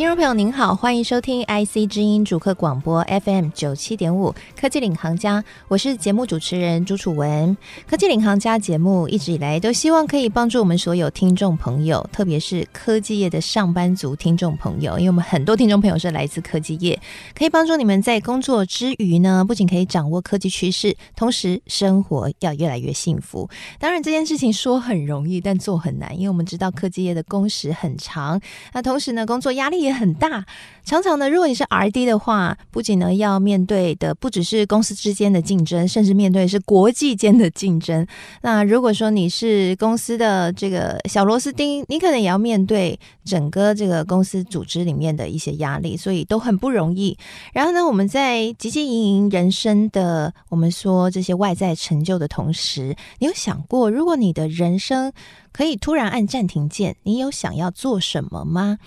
听众朋友您好，欢迎收听 IC 之音主客广播 FM 九七点五科技领航家，我是节目主持人朱楚文。科技领航家节目一直以来都希望可以帮助我们所有听众朋友，特别是科技业的上班族听众朋友，因为我们很多听众朋友是来自科技业，可以帮助你们在工作之余呢，不仅可以掌握科技趋势，同时生活要越来越幸福。当然这件事情说很容易，但做很难，因为我们知道科技业的工时很长，那同时呢，工作压力也很大，常常呢，如果你是 RD 的话，不仅呢要面对的不只是公司之间的竞争，甚至面对是国际间的竞争。那如果说你是公司的这个小螺丝钉，你可能也要面对整个这个公司组织里面的一些压力，所以都很不容易。然后呢，我们在汲汲营营人生的我们说这些外在成就的同时，你有想过，如果你的人生可以突然按暂停键，你有想要做什么吗？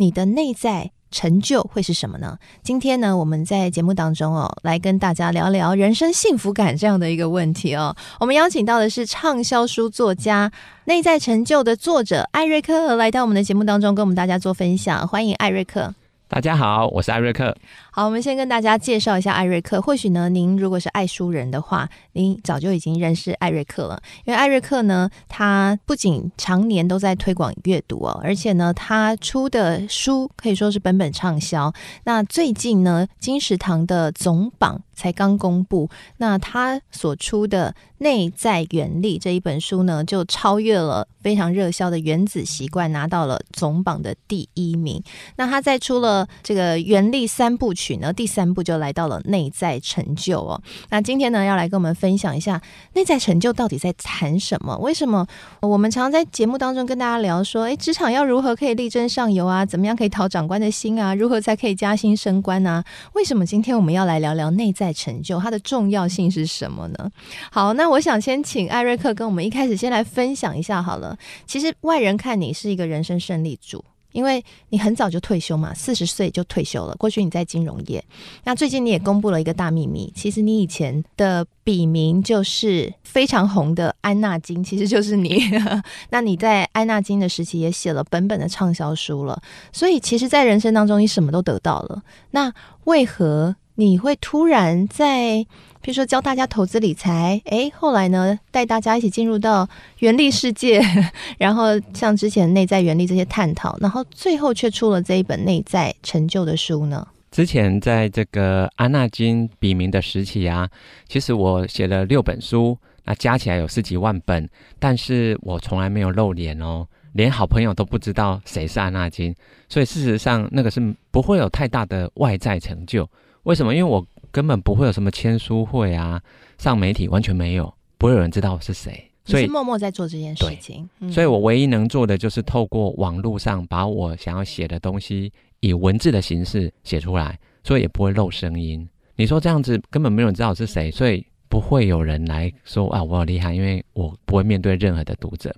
你的内在成就会是什么呢？今天呢，我们在节目当中哦，来跟大家聊聊人生幸福感这样的一个问题哦。我们邀请到的是畅销书作家《内在成就》的作者艾瑞克来到我们的节目当中，跟我们大家做分享。欢迎艾瑞克。大家好，我是艾瑞克。好，我们先跟大家介绍一下艾瑞克。或许呢，您如果是爱书人的话，您早就已经认识艾瑞克了。因为艾瑞克呢，他不仅常年都在推广阅读哦，而且呢，他出的书可以说是本本畅销。那最近呢，金石堂的总榜才刚公布，那他所出的《内在原力》这一本书呢，就超越了非常热销的《原子习惯》，拿到了总榜的第一名。那他在出了这个《原力三部曲》呢，第三部就来到了内在成就哦。那今天呢，要来跟我们分享一下内在成就到底在谈什么？为什么我们常常在节目当中跟大家聊说，诶，职场要如何可以力争上游啊？怎么样可以讨长官的心啊？如何才可以加薪升官啊？为什么今天我们要来聊聊内在成就？它的重要性是什么呢？好，那我想先请艾瑞克跟我们一开始先来分享一下好了。其实外人看你是一个人生胜利组。因为你很早就退休嘛，四十岁就退休了。过去你在金融业，那最近你也公布了一个大秘密，其实你以前的笔名就是非常红的安纳金，其实就是你。那你在安纳金的时期也写了本本的畅销书了，所以其实，在人生当中你什么都得到了。那为何你会突然在？比如说教大家投资理财，诶，后来呢，带大家一起进入到原力世界，然后像之前内在原力这些探讨，然后最后却出了这一本内在成就的书呢？之前在这个安纳金笔名的时期啊，其实我写了六本书，那加起来有十几万本，但是我从来没有露脸哦，连好朋友都不知道谁是安纳金，所以事实上那个是不会有太大的外在成就。为什么？因为我。根本不会有什么签书会啊，上媒体完全没有，不会有人知道我是谁。所以是默默在做这件事情。嗯、所以我唯一能做的就是透过网络上把我想要写的东西以文字的形式写出来，所以也不会漏声音。你说这样子根本没有人知道我是谁，所以不会有人来说啊，我好厉害，因为我不会面对任何的读者。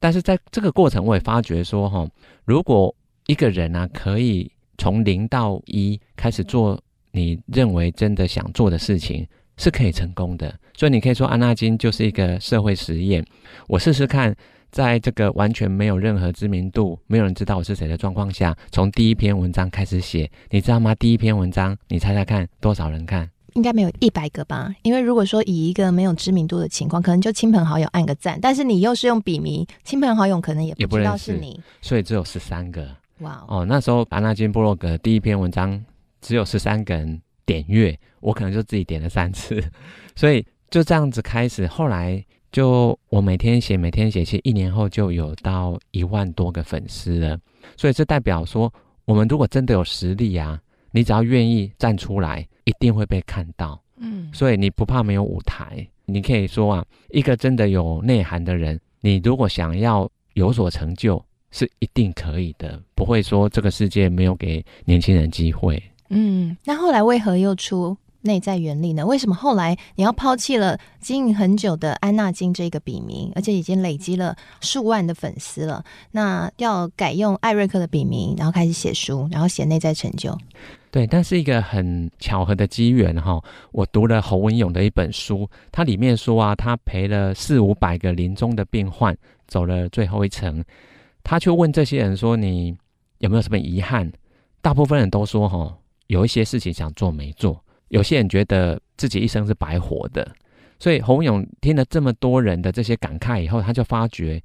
但是在这个过程，我也发觉说哈，如果一个人呢、啊，可以从零到一开始做。你认为真的想做的事情是可以成功的，所以你可以说安纳金就是一个社会实验。我试试看，在这个完全没有任何知名度、没有人知道我是谁的状况下，从第一篇文章开始写，你知道吗？第一篇文章，你猜猜看多少人看？应该没有一百个吧？因为如果说以一个没有知名度的情况，可能就亲朋好友按个赞，但是你又是用笔名，亲朋好友可能也不知道是你，所以只有十三个。哇 Wow 哦，那时候安纳金布洛格第一篇文章。只有十三个人点阅，我可能就自己点了三次，所以就这样子开始。后来就我每天写，每天写，其实一年后就有到一万多个粉丝了。所以这代表说，我们如果真的有实力啊，你只要愿意站出来，一定会被看到。嗯，所以你不怕没有舞台，你可以说啊，一个真的有内涵的人，你如果想要有所成就，是一定可以的，不会说这个世界没有给年轻人机会。嗯，那后来为何又出内在原力呢？为什么后来你要抛弃了经营很久的安纳金这个笔名，而且已经累积了数万的粉丝了？那要改用艾瑞克的笔名，然后开始写书，然后写内在成就。对，但是一个很巧合的机缘哈，我读了侯文勇的一本书，它里面说啊，他陪了四五百个临终的病患走了最后一程，他却问这些人说：“你有没有什么遗憾？”大部分人都说：“哈，有一些事情想做没做。”有些人觉得自己一生是白活的。所以洪勇听了这么多人的这些感慨以后，他就发觉，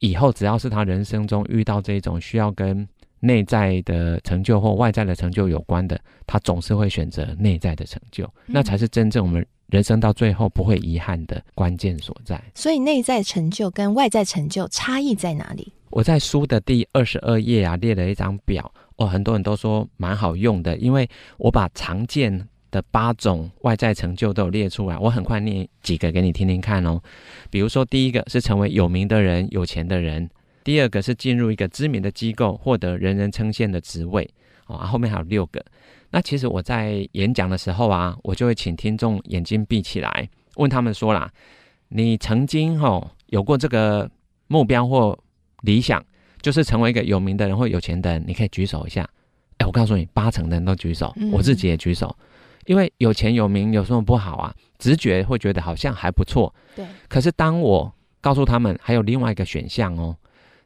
以后只要是他人生中遇到这种需要跟内在的成就或外在的成就有关的，他总是会选择内在的成就，嗯、那才是真正我们人生到最后不会遗憾的关键所在。所以内在成就跟外在成就差异在哪里？我在书的第二十二页啊，列了一张表哦，很多人都说蛮好用的，因为我把常见的八种外在成就都有列出来，我很快念几个给你听听看哦。比如说，第一个是成为有名的人、有钱的人。第二个是进入一个知名的机构，获得人人称羡的职位，哦，后面还有六个。那其实我在演讲的时候啊，我就会请听众眼睛闭起来，问他们说啦：你曾经吼有过这个目标或理想，就是成为一个有名的人或有钱的人，你可以举手一下。哎，我告诉你，八成的人都举手，我自己也举手，因为有钱有名有什么不好啊？直觉会觉得好像还不错。对。可是当我告诉他们还有另外一个选项哦。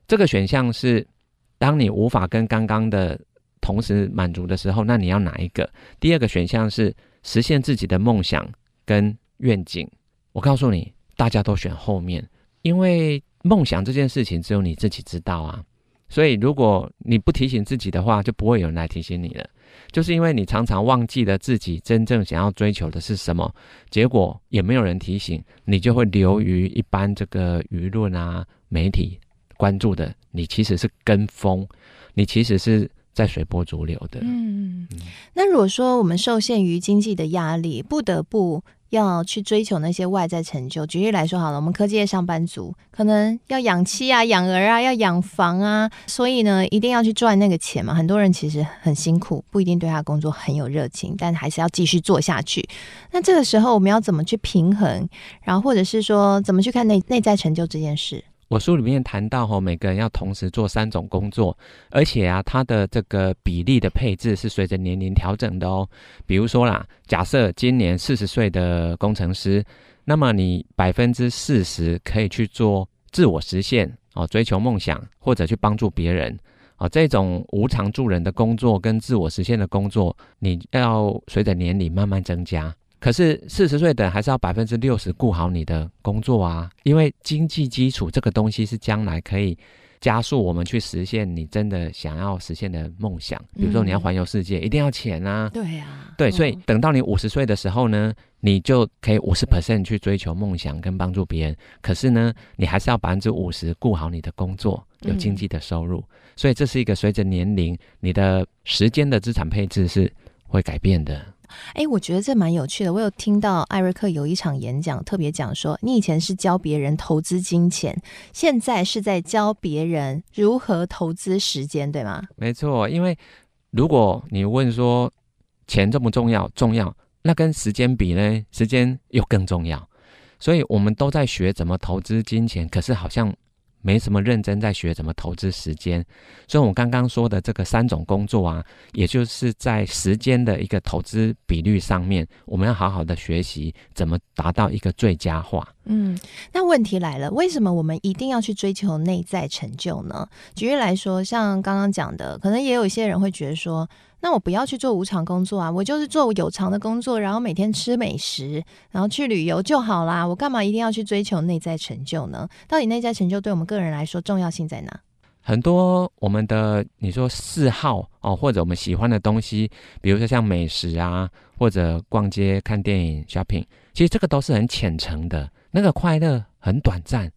这个选项是，当你无法跟刚刚的同时满足的时候，那你要哪一个？第二个选项是实现自己的梦想跟愿景。我告诉你，大家都选后面，因为梦想这件事情只有你自己知道啊。所以如果你不提醒自己的话，就不会有人来提醒你了。就是因为你常常忘记了自己真正想要追求的是什么，结果也没有人提醒，你就会流于一般这个舆论啊、媒体。关注的你其实是跟风，你其实是在随波逐流的。嗯，那如果说我们受限于经济的压力，不得不要去追求那些外在成就，举例来说好了，我们科技业上班族可能要养妻啊、养儿啊、要养房啊，所以呢，一定要去赚那个钱嘛。很多人其实很辛苦，不一定对他工作很有热情，但还是要继续做下去。那这个时候我们要怎么去平衡？然后或者是说，怎么去看内内在成就这件事？我书里面谈到吼，每个人要同时做三种工作，而且啊，它的这个比例的配置是随着年龄调整的哦。比如说啦，假设今年四十岁的工程师，那么你百分之四十可以去做自我实现哦，追求梦想或者去帮助别人哦，这种无偿助人的工作跟自我实现的工作，你要随着年龄慢慢增加。可是四十岁的还是要百分之六十顾好你的工作啊，因为经济基础这个东西是将来可以加速我们去实现你真的想要实现的梦想。比如说你要环游世界，嗯、一定要钱啊。对啊，对，所以等到你五十岁的时候呢，你就可以五十 percent 去追求梦想跟帮助别人。可是呢，你还是要百分之五十顾好你的工作，有经济的收入。嗯、所以这是一个随着年龄，你的时间的资产配置是会改变的。哎，我觉得这蛮有趣的。我有听到艾瑞克有一场演讲，特别讲说，你以前是教别人投资金钱，现在是在教别人如何投资时间，对吗？没错，因为如果你问说钱重不重要，重要，那跟时间比呢？时间又更重要。所以我们都在学怎么投资金钱，可是好像。没什么认真在学怎么投资时间，所以我刚刚说的这个三种工作啊，也就是在时间的一个投资比率上面，我们要好好的学习怎么达到一个最佳化。嗯，那问题来了，为什么我们一定要去追求内在成就呢？举例来说，像刚刚讲的，可能也有一些人会觉得说。那我不要去做无偿工作啊，我就是做有偿的工作，然后每天吃美食，然后去旅游就好啦。我干嘛一定要去追求内在成就呢？到底内在成就对我们个人来说重要性在哪？很多我们的你说嗜好哦，或者我们喜欢的东西，比如说像美食啊，或者逛街、看电影、shopping，其实这个都是很浅层的，那个快乐很短暂。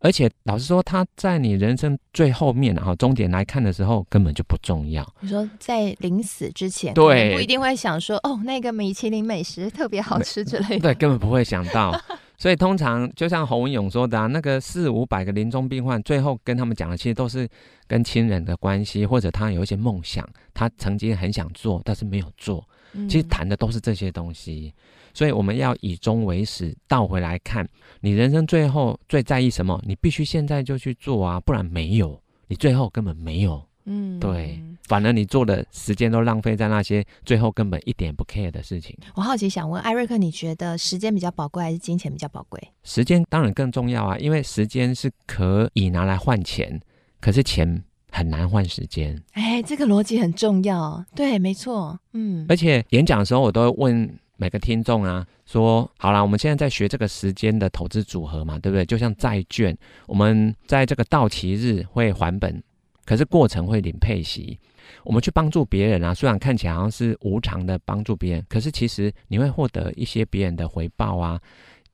而且老实说，他在你人生最后面，然后终点来看的时候，根本就不重要。你说在临死之前，对，不一定会想说，哦，那个米其林美食特别好吃之类的。对，根本不会想到。所以通常就像侯文勇说的啊，那个四五百个临终病患，最后跟他们讲的，其实都是跟亲人的关系，或者他有一些梦想，他曾经很想做，但是没有做。其实谈的都是这些东西。所以我们要以终为始，倒回来看，你人生最后最在意什么？你必须现在就去做啊，不然没有，你最后根本没有嗯，对，反而你做的时间都浪费在那些最后根本一点不 care 的事情。我好奇想问艾瑞克，你觉得时间比较宝贵还是金钱比较宝贵？时间当然更重要啊，因为时间是可以拿来换钱，可是钱很难换时间。哎，这个逻辑很重要。对，没错。嗯，而且演讲的时候，我都会问每个听众啊，说好啦，我们现在在学这个时间的投资组合嘛，对不对？就像债券，我们在这个到期日会还本。可是过程会领配息，我们去帮助别人啊，虽然看起来好像是无偿的帮助别人，可是其实你会获得一些别人的回报啊。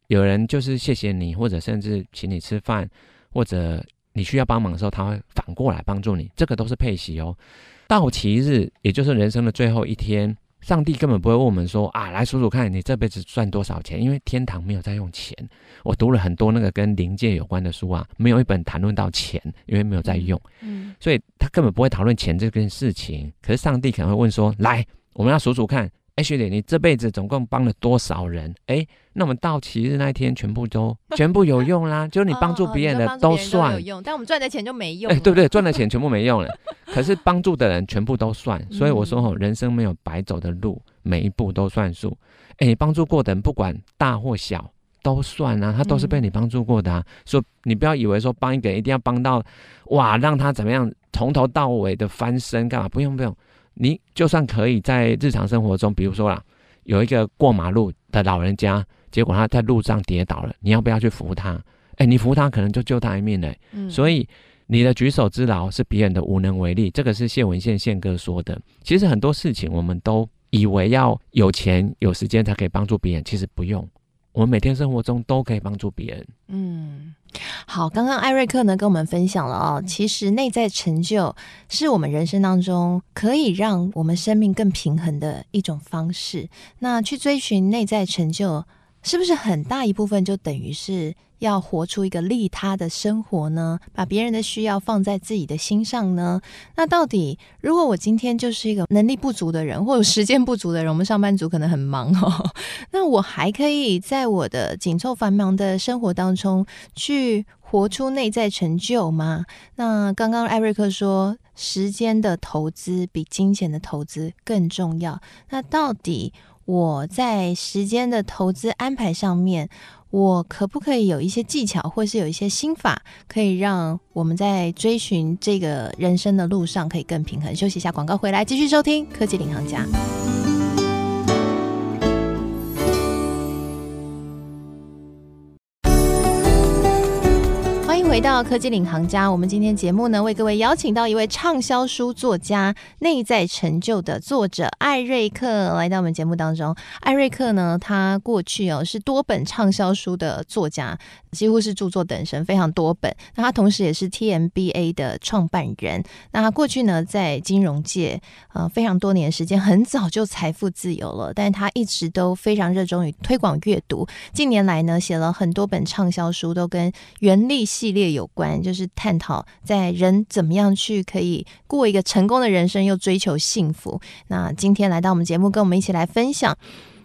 有人就是谢谢你，或者甚至请你吃饭，或者你需要帮忙的时候，他会反过来帮助你，这个都是配息哦。到期日，也就是人生的最后一天。上帝根本不会问我们说啊，来数数看你这辈子赚多少钱，因为天堂没有在用钱。我读了很多那个跟灵界有关的书啊，没有一本谈论到钱，因为没有在用。嗯，所以他根本不会讨论钱这件事情。可是上帝可能会问说，来，我们要数数看。哎，学姐，你这辈子总共帮了多少人？哎，那我们到期日那一天全部都 全部有用啦，就是你帮助别人的都算有用，但我们赚的钱就没用。哎，对不对？赚的钱全部没用了，可是帮助的人全部都算。所以我说吼，人生没有白走的路，每一步都算数。哎，你帮助过的人不管大或小都算啊，他都是被你帮助过的啊。所以你不要以为说帮一个人一定要帮到哇，让他怎么样从头到尾的翻身干嘛？不用不用。你就算可以在日常生活中，比如说啦，有一个过马路的老人家，结果他在路上跌倒了，你要不要去扶他？哎，你扶他可能就救他一命了。嗯，所以你的举手之劳是别人的无能为力，这个是谢文宪宪哥说的。其实很多事情我们都以为要有钱有时间才可以帮助别人，其实不用，我们每天生活中都可以帮助别人。嗯。好，刚刚艾瑞克呢跟我们分享了哦，其实内在成就是我们人生当中可以让我们生命更平衡的一种方式。那去追寻内在成就，是不是很大一部分就等于是？要活出一个利他的生活呢？把别人的需要放在自己的心上呢？那到底，如果我今天就是一个能力不足的人，或者时间不足的人，我们上班族可能很忙哦。那我还可以在我的紧凑繁忙的生活当中去活出内在成就吗？那刚刚艾瑞克说，时间的投资比金钱的投资更重要。那到底我在时间的投资安排上面，我可不可以有一些技巧，或是有一些心法，可以让我们在追寻这个人生的路上可以更平衡？休息一下，广告回来继续收听《科技领航家》。回到科技领航家，我们今天节目呢，为各位邀请到一位畅销书作家、内在成就的作者艾瑞克来到我们节目当中。艾瑞克呢，他过去哦是多本畅销书的作家，几乎是著作等身，非常多本。那他同时也是 TMBA 的创办人。那他过去呢，在金融界呃非常多年时间，很早就财富自由了，但他一直都非常热衷于推广阅读。近年来呢，写了很多本畅销书，都跟原力系列。也有关，就是探讨在人怎么样去可以过一个成功的人生，又追求幸福。那今天来到我们节目，跟我们一起来分享，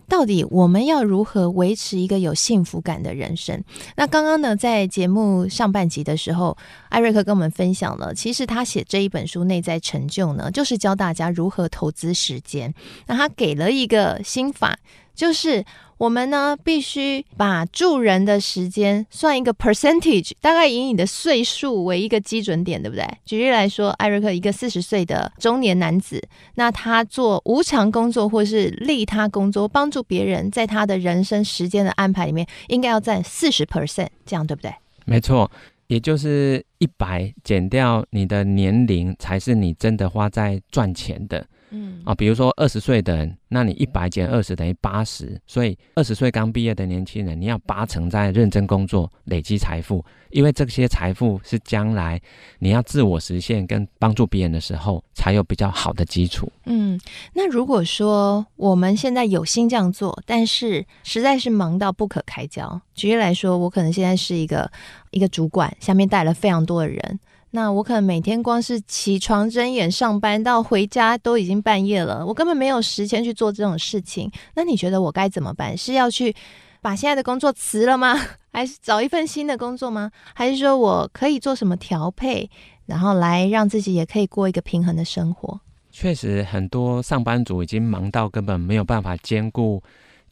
到底我们要如何维持一个有幸福感的人生？那刚刚呢，在节目上半集的时候，艾瑞克跟我们分享了，其实他写这一本书《内在成就》呢，就是教大家如何投资时间。那他给了一个心法，就是。我们呢，必须把助人的时间算一个 percentage，大概以你的岁数为一个基准点，对不对？举例来说，艾瑞克一个四十岁的中年男子，那他做无偿工作或是利他工作，帮助别人，在他的人生时间的安排里面，应该要占四十 percent，这样对不对？没错，也就是一百减掉你的年龄，才是你真的花在赚钱的。嗯啊，比如说二十岁的人，那你一百减二十等于八十，所以二十岁刚毕业的年轻人，你要八成在认真工作，累积财富，因为这些财富是将来你要自我实现跟帮助别人的时候才有比较好的基础。嗯，那如果说我们现在有心这样做，但是实在是忙到不可开交，举例来说，我可能现在是一个一个主管，下面带了非常多的人。那我可能每天光是起床睁眼上班到回家都已经半夜了，我根本没有时间去做这种事情。那你觉得我该怎么办？是要去把现在的工作辞了吗？还是找一份新的工作吗？还是说我可以做什么调配，然后来让自己也可以过一个平衡的生活。确实，很多上班族已经忙到根本没有办法兼顾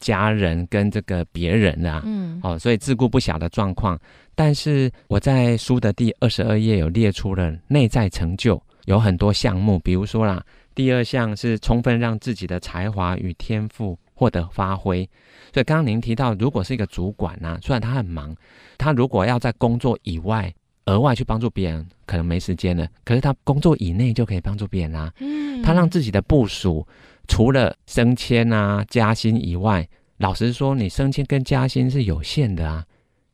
家人跟这个别人啊，嗯，哦，所以自顾不暇的状况。但是我在书的第二十二页有列出了内在成就，有很多项目，比如说啦，第二项是充分让自己的才华与天赋获得发挥。所以刚刚您提到，如果是一个主管呢、啊，虽然他很忙，他如果要在工作以外额外去帮助别人，可能没时间了。可是他工作以内就可以帮助别人啦、啊。嗯，他让自己的部署除了升迁啊、加薪以外，老实说，你升迁跟加薪是有限的啊，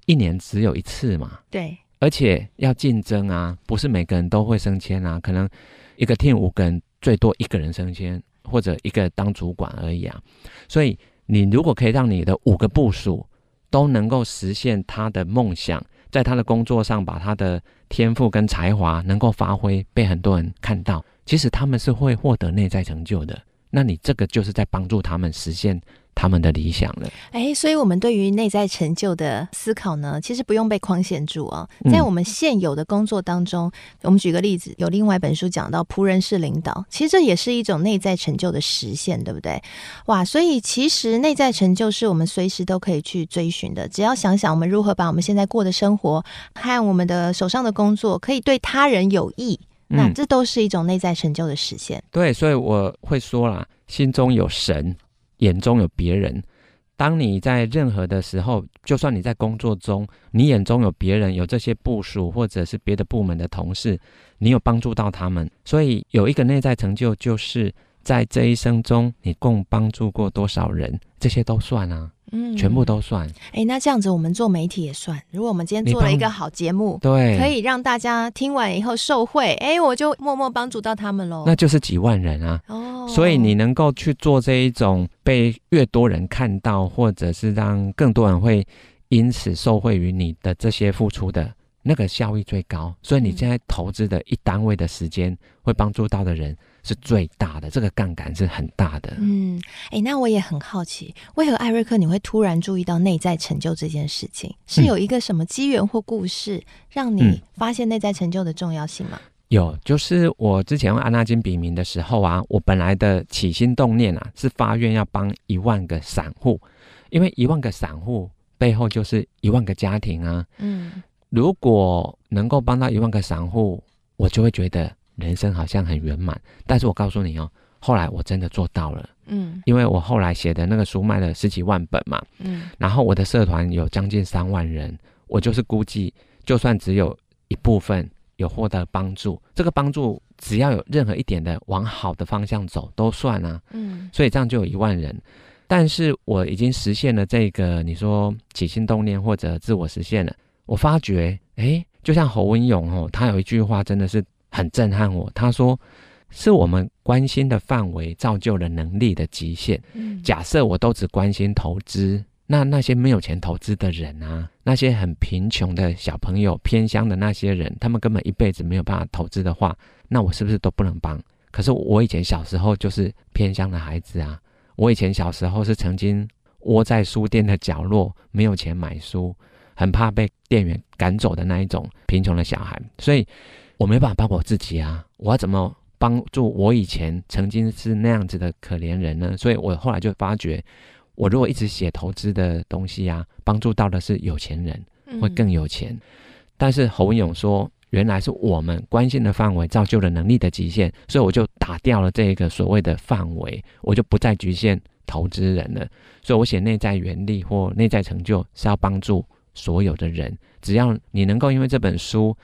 一年只有一次嘛。对，而且要竞争啊，不是每个人都会升迁啊，可能一个 team 五个人，最多一个人升迁，或者一个当主管而已啊。所以。你如果可以让你的五个部署都能够实现他的梦想，在他的工作上把他的天赋跟才华能够发挥，被很多人看到，其实他们是会获得内在成就的。那你这个就是在帮助他们实现。他们的理想了，哎，所以，我们对于内在成就的思考呢，其实不用被框限住哦。在我们现有的工作当中，嗯、我们举个例子，有另外一本书讲到仆人式领导，其实这也是一种内在成就的实现，对不对？哇，所以其实内在成就是我们随时都可以去追寻的。只要想想我们如何把我们现在过的生活和我们的手上的工作可以对他人有益，那这都是一种内在成就的实现。嗯、对，所以我会说啦，心中有神。眼中有别人，当你在任何的时候，就算你在工作中，你眼中有别人，有这些部署或者是别的部门的同事，你有帮助到他们，所以有一个内在成就，就是在这一生中，你共帮助过多少人，这些都算啊。嗯，全部都算。哎、欸，那这样子，我们做媒体也算。如果我们今天做了一个好节目，对，可以让大家听完以后受惠，哎、欸，我就默默帮助到他们喽。那就是几万人啊。哦，所以你能够去做这一种被越多人看到，或者是让更多人会因此受惠于你的这些付出的，那个效益最高。所以你现在投资的一单位的时间，会帮助到的人。是最大的，这个杠杆是很大的。嗯，哎，那我也很好奇，为何艾瑞克你会突然注意到内在成就这件事情？是有一个什么机缘或故事让你发现内在成就的重要性吗？嗯、有，就是我之前用安纳金笔名的时候啊，我本来的起心动念啊，是发愿要帮一万个散户，因为一万个散户背后就是一万个家庭啊。嗯，如果能够帮到一万个散户，我就会觉得。人生好像很圆满，但是我告诉你哦，后来我真的做到了，嗯，因为我后来写的那个书卖了十几万本嘛，嗯，然后我的社团有将近三万人，我就是估计，就算只有一部分有获得帮助，这个帮助只要有任何一点的往好的方向走都算啊，嗯，所以这样就有一万人，但是我已经实现了这个，你说起心动念或者自我实现了，我发觉，诶，就像侯文勇哦，他有一句话真的是。很震撼我。他说：“是我们关心的范围造就了能力的极限。假设我都只关心投资，那那些没有钱投资的人啊，那些很贫穷的小朋友、偏乡的那些人，他们根本一辈子没有办法投资的话，那我是不是都不能帮？可是我以前小时候就是偏乡的孩子啊，我以前小时候是曾经窝在书店的角落，没有钱买书，很怕被店员赶走的那一种贫穷的小孩，所以。”我没办法帮我自己啊！我要怎么帮助我以前曾经是那样子的可怜人呢？所以我后来就发觉，我如果一直写投资的东西啊，帮助到的是有钱人，会更有钱。嗯、但是侯文勇说，原来是我们关心的范围造就了能力的极限，所以我就打掉了这个所谓的范围，我就不再局限投资人了。所以我写内在原力或内在成就是要帮助所有的人，只要你能够因为这本书。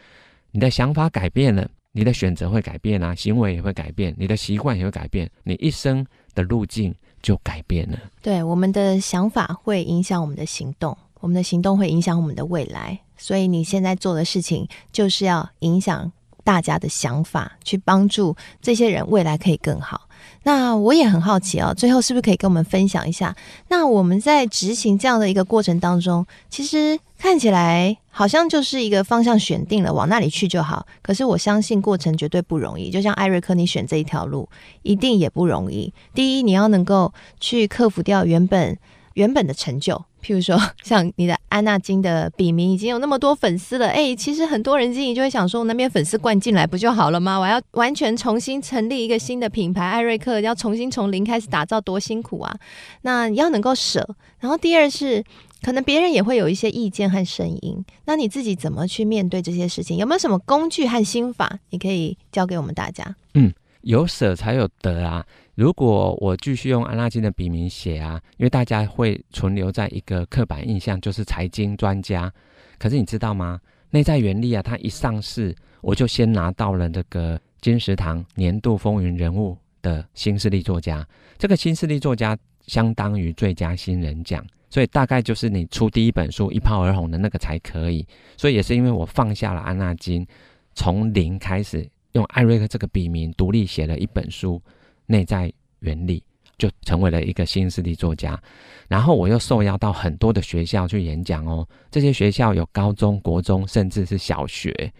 你的想法改变了，你的选择会改变啊，行为也会改变，你的习惯也会改变，你一生的路径就改变了。对，我们的想法会影响我们的行动，我们的行动会影响我们的未来，所以你现在做的事情就是要影响大家的想法，去帮助这些人未来可以更好。那我也很好奇哦，最后是不是可以跟我们分享一下？那我们在执行这样的一个过程当中，其实看起来好像就是一个方向选定了，往那里去就好。可是我相信过程绝对不容易，就像艾瑞克你选这一条路，一定也不容易。第一，你要能够去克服掉原本原本的成就，譬如说 像你的安娜金的笔名已经有那么多粉丝了，哎，其实很多人经营就会想说，那边粉丝灌进来不就好了吗？我要完全重新成立一个新的品牌，艾瑞克要重新从零开始打造，多辛苦啊！那你要能够舍，然后第二是。可能别人也会有一些意见和声音，那你自己怎么去面对这些事情？有没有什么工具和心法，你可以教给我们大家？嗯，有舍才有得啊！如果我继续用安娜金的笔名写啊，因为大家会存留在一个刻板印象，就是财经专家。可是你知道吗？内在原力啊，它一上市，我就先拿到了这个金石堂年度风云人物的新势力作家。这个新势力作家相当于最佳新人奖。所以大概就是你出第一本书一炮而红的那个才可以。所以也是因为我放下了安娜金，从零开始用艾瑞克这个笔名独立写了一本书《内在原理》，就成为了一个新势力作家。然后我又受邀到很多的学校去演讲哦，这些学校有高中国中，甚至是小学。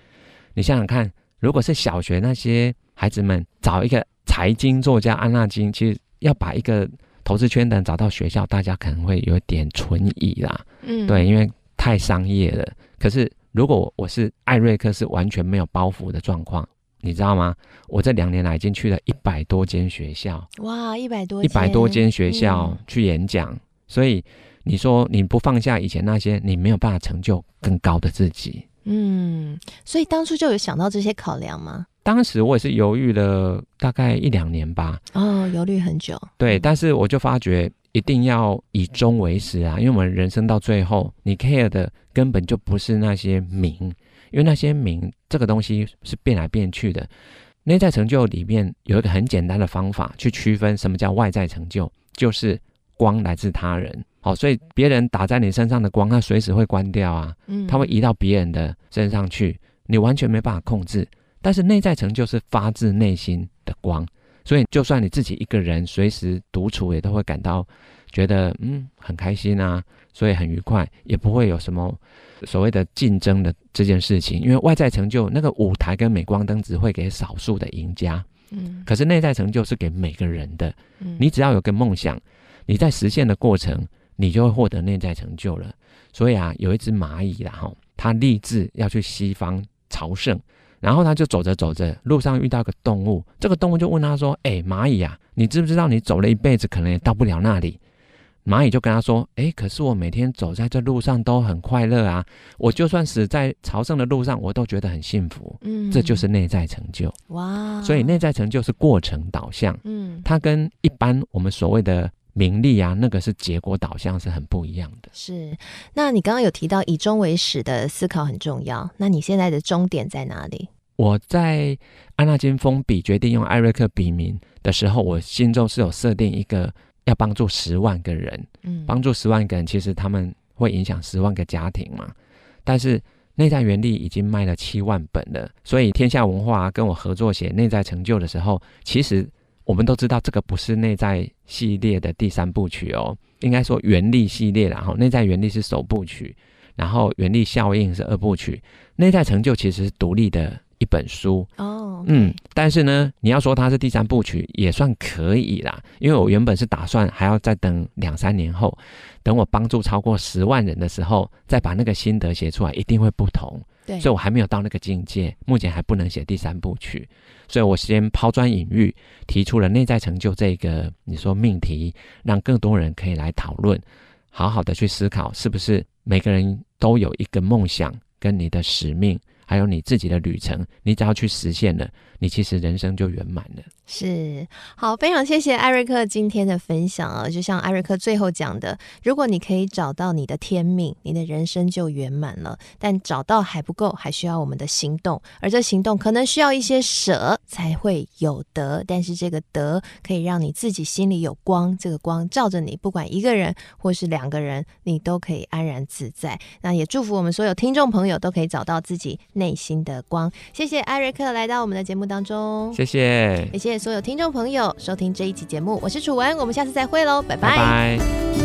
你想想看，如果是小学那些孩子们找一个财经作家安娜金，其实要把一个。投资圈的人找到学校，大家可能会有点存疑啦。嗯，对，因为太商业了。可是如果我是艾瑞克，是完全没有包袱的状况，你知道吗？我这两年来已经去了一百多间学校，哇，一百多一百多间学校去演讲。嗯，所以你说你不放下以前那些，你没有办法成就更高的自己。嗯，所以当初就有想到这些考量吗？当时我也是犹豫了大概一两年吧。哦，犹豫很久。对，但是我就发觉一定要以终为始啊，因为我们人生到最后，你 care 的根本就不是那些名，因为那些名这个东西是变来变去的。内在成就里面有一个很简单的方法去区分什么叫外在成就，就是光来自他人。好，所以别人打在你身上的光，它随时会关掉啊，嗯，它会移到别人的身上去，你完全没办法控制。但是内在成就是发自内心的光，所以就算你自己一个人随时独处，也都会感到觉得嗯很开心啊，所以很愉快，也不会有什么所谓的竞争的这件事情。因为外在成就那个舞台跟镁光灯只会给少数的赢家，嗯，可是内在成就是给每个人的。嗯，你只要有个梦想，你在实现的过程，你就会获得内在成就了。所以啊，有一只蚂蚁啦，哈，它立志要去西方朝圣。然后他就走着走着，路上遇到个动物，这个动物就问他说：“哎，蚂蚁啊，你知不知道你走了一辈子，可能也到不了那里？”蚂蚁就跟他说：“哎，可是我每天走在这路上都很快乐啊，我就算死在朝圣的路上，我都觉得很幸福。嗯，这就是内在成就。哇，所以内在成就是过程导向。嗯，它跟一般我们所谓的名利啊，那个是结果导向，是很不一样的。是，那你刚刚有提到以终为始的思考很重要，那你现在的终点在哪里？我在安娜金封笔决定用艾瑞克笔名的时候，我心中是有设定一个要帮助十万个人，嗯，帮助十万个人，其实他们会影响十万个家庭嘛。但是内在原力已经卖了七万本了，所以天下文化跟我合作写内在成就的时候，其实我们都知道这个不是内在系列的第三部曲哦，应该说原力系列，然后内在原力是首部曲，然后原力效应是二部曲，内在成就其实是独立的。一本书哦，oh. 嗯，但是呢，你要说它是第三部曲也算可以啦，因为我原本是打算还要再等两三年后，等我帮助超过十万人的时候，再把那个心得写出来，一定会不同。对，所以我还没有到那个境界，目前还不能写第三部曲，所以我先抛砖引玉，提出了内在成就这个你说命题，让更多人可以来讨论，好好的去思考，是不是每个人都有一个梦想跟你的使命。还有你自己的旅程，你只要去实现了，你其实人生就圆满了。是，好，非常谢谢艾瑞克今天的分享啊！就像艾瑞克最后讲的，如果你可以找到你的天命，你的人生就圆满了。但找到还不够，还需要我们的行动，而这行动可能需要一些舍才会有得。但是这个得可以让你自己心里有光，这个光照着你，不管一个人或是两个人，你都可以安然自在。那也祝福我们所有听众朋友都可以找到自己内心的光。谢谢艾瑞克来到我们的节目当中，谢谢，也谢谢。所有听众朋友收听这一期节目，我是楚文，我们下次再会喽，拜拜。拜拜。